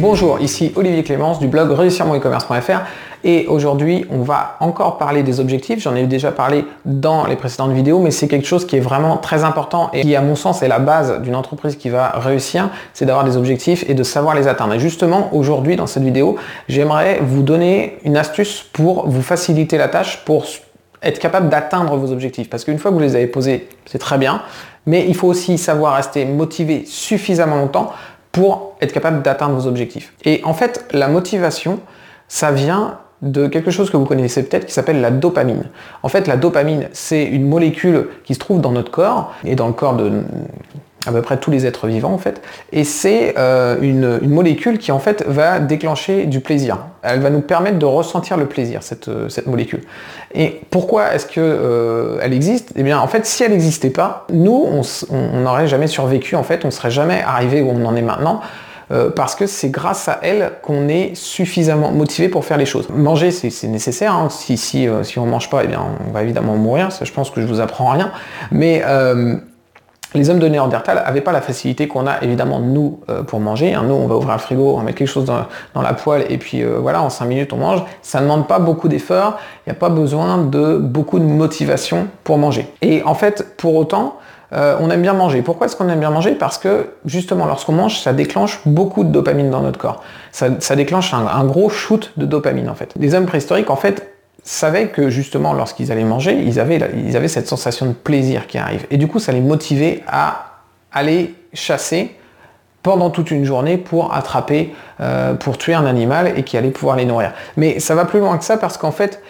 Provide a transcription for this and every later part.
Bonjour, ici Olivier Clémence du blog réussirmonicommerce.fr et aujourd'hui on va encore parler des objectifs. J'en ai déjà parlé dans les précédentes vidéos mais c'est quelque chose qui est vraiment très important et qui à mon sens est la base d'une entreprise qui va réussir, c'est d'avoir des objectifs et de savoir les atteindre. Et justement aujourd'hui dans cette vidéo j'aimerais vous donner une astuce pour vous faciliter la tâche pour être capable d'atteindre vos objectifs. Parce qu'une fois que vous les avez posés, c'est très bien, mais il faut aussi savoir rester motivé suffisamment longtemps pour être capable d'atteindre vos objectifs. Et en fait, la motivation, ça vient de quelque chose que vous connaissez peut-être qui s'appelle la dopamine. En fait, la dopamine, c'est une molécule qui se trouve dans notre corps et dans le corps de à peu près tous les êtres vivants en fait. Et c'est euh, une, molécule qui en fait va déclencher du plaisir. Elle va nous permettre de ressentir le plaisir, cette, euh, cette molécule. Et pourquoi est-ce qu'elle euh, elle existe? Eh bien en fait si elle n'existait pas, nous on n'aurait jamais survécu en fait, on serait jamais arrivé où on en est maintenant. parce que c'est grâce à elle qu'on est suffisamment motivé pour faire les choses. Manger, c'est nécessaire. Hein. Si, si, si on ne mange pas, eh bien, on va évidemment mourir. Ça, je pense que je vous apprends rien. Mais les hommes de Néandertal n'avaient pas la facilité qu'on a évidemment nous euh, pour manger. Hein. Nous, on va ouvrir le frigo, on met quelque chose dans, la poêle et puis euh, voilà, en 5 minutes on mange. Ça ne demande pas beaucoup d'efforts, il n'y a pas besoin de beaucoup de motivation pour manger. Et en fait, pour autant, euh, on aime bien manger. Pourquoi est-ce qu'on aime bien manger? Parce que justement, lorsqu'on mange, ça déclenche beaucoup de dopamine dans notre corps. Ça, déclenche un, un, gros shoot de dopamine en fait. Les hommes préhistoriques, en fait, savaient que justement lorsqu'ils allaient manger, ils avaient, cette sensation de plaisir qui arrive. Et du coup, ça les motivait à aller chasser pendant toute une journée pour attraper, euh, pour tuer un animal et qui allait pouvoir les nourrir. Mais ça va plus loin que ça parce qu'en fait,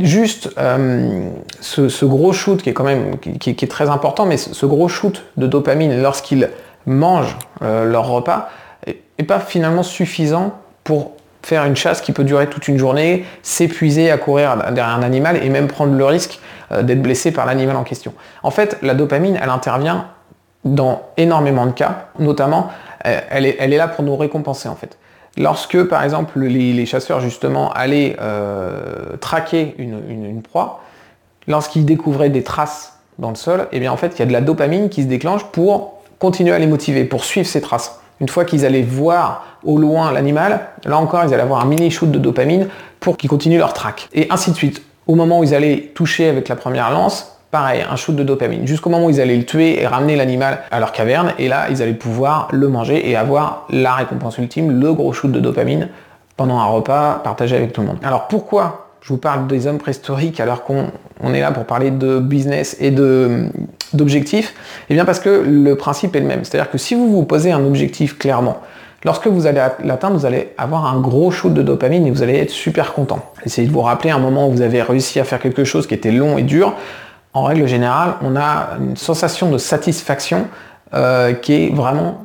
juste euh, ce, gros shoot qui est quand même qui, est très important, mais ce, gros shoot de dopamine lorsqu'ils mangent euh, leur repas n'est pas finalement suffisant pour faire une chasse qui peut durer toute une journée, s'épuiser à courir derrière un animal et même prendre le risque euh, d'être blessé par l'animal en question. En fait, la dopamine, elle intervient dans énormément de cas, notamment, euh, elle est, là pour nous récompenser en fait. Lorsque, par exemple, les, chasseurs justement allaient euh, traquer une, proie, lorsqu'ils découvraient des traces dans le sol, eh bien en fait, il y a de la dopamine qui se déclenche pour continuer à les motiver, pour suivre ces traces. Une fois qu'ils allaient voir au loin l'animal, là encore, ils allaient avoir un mini shoot de dopamine pour qu'ils continuent leur track. Et ainsi de suite. Au moment où ils allaient toucher avec la première lance, pareil, un shoot de dopamine. Jusqu'au moment où ils allaient le tuer et ramener l'animal à leur caverne, et là, ils allaient pouvoir le manger et avoir la récompense ultime, le gros shoot de dopamine pendant un repas partagé avec tout le monde. Alors pourquoi je vous parle des hommes préhistoriques alors qu'on est là pour parler de business et d'objectifs Eh bien parce que le principe est le même. C'est-à-dire que si vous vous posez un objectif clairement, lorsque vous allez l'atteindre, vous allez avoir un gros shoot de dopamine et vous allez être super content. Essayez de vous rappeler un moment où vous avez réussi à faire quelque chose qui était long et dur. En règle générale, on a une sensation de satisfaction euh, qui est vraiment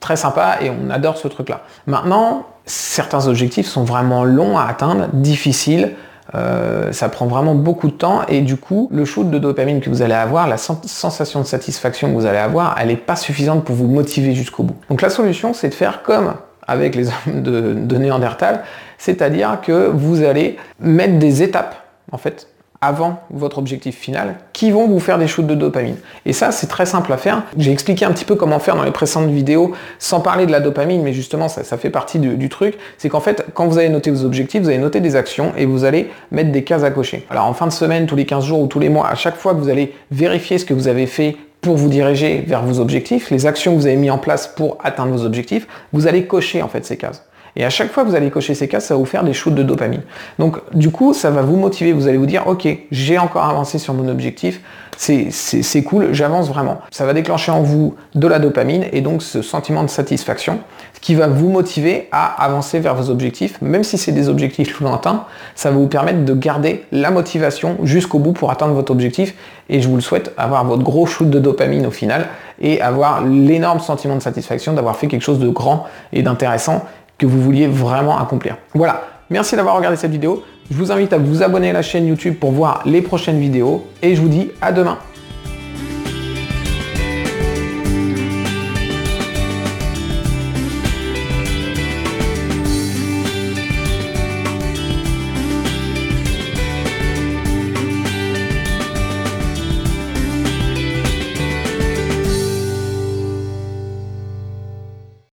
très sympa et on adore ce truc-là. Maintenant, certains objectifs sont vraiment longs à atteindre, difficiles, euh, ça prend vraiment beaucoup de temps et du coup le shoot de dopamine que vous allez avoir, la sensation de satisfaction que vous allez avoir, elle n'est pas suffisante pour vous motiver jusqu'au bout. Donc la solution c'est de faire comme avec les hommes de, de Néandertal, c'est-à-dire que vous allez mettre des étapes en fait avant votre objectif final qui vont vous faire des shoots de dopamine. Et ça, c'est très simple à faire. J'ai expliqué un petit peu comment faire dans les précédentes vidéos sans parler de la dopamine, mais justement, ça, fait partie du, truc. C'est qu'en fait, quand vous allez noter vos objectifs, vous allez noter des actions et vous allez mettre des cases à cocher. Alors en fin de semaine, tous les 15 jours ou tous les mois, à chaque fois que vous allez vérifier ce que vous avez fait pour vous diriger vers vos objectifs, les actions que vous avez mis en place pour atteindre vos objectifs, vous allez cocher en fait ces cases. Et à chaque fois que vous allez cocher ces cases, ça va vous faire des shoots de dopamine. Donc du coup, ça va vous motiver. Vous allez vous dire, ok, j'ai encore avancé sur mon objectif. C'est cool, j'avance vraiment. Ça va déclencher en vous de la dopamine et donc ce sentiment de satisfaction qui va vous motiver à avancer vers vos objectifs, même si c'est des objectifs lointains, ça va vous permettre de garder la motivation jusqu'au bout pour atteindre votre objectif. Et je vous le souhaite, avoir votre gros shoot de dopamine au final et avoir l'énorme sentiment de satisfaction d'avoir fait quelque chose de grand et d'intéressant que vous vouliez vraiment accomplir. Voilà, merci d'avoir regardé cette vidéo. Je vous invite à vous abonner à la chaîne YouTube pour voir les prochaines vidéos et je vous dis à demain.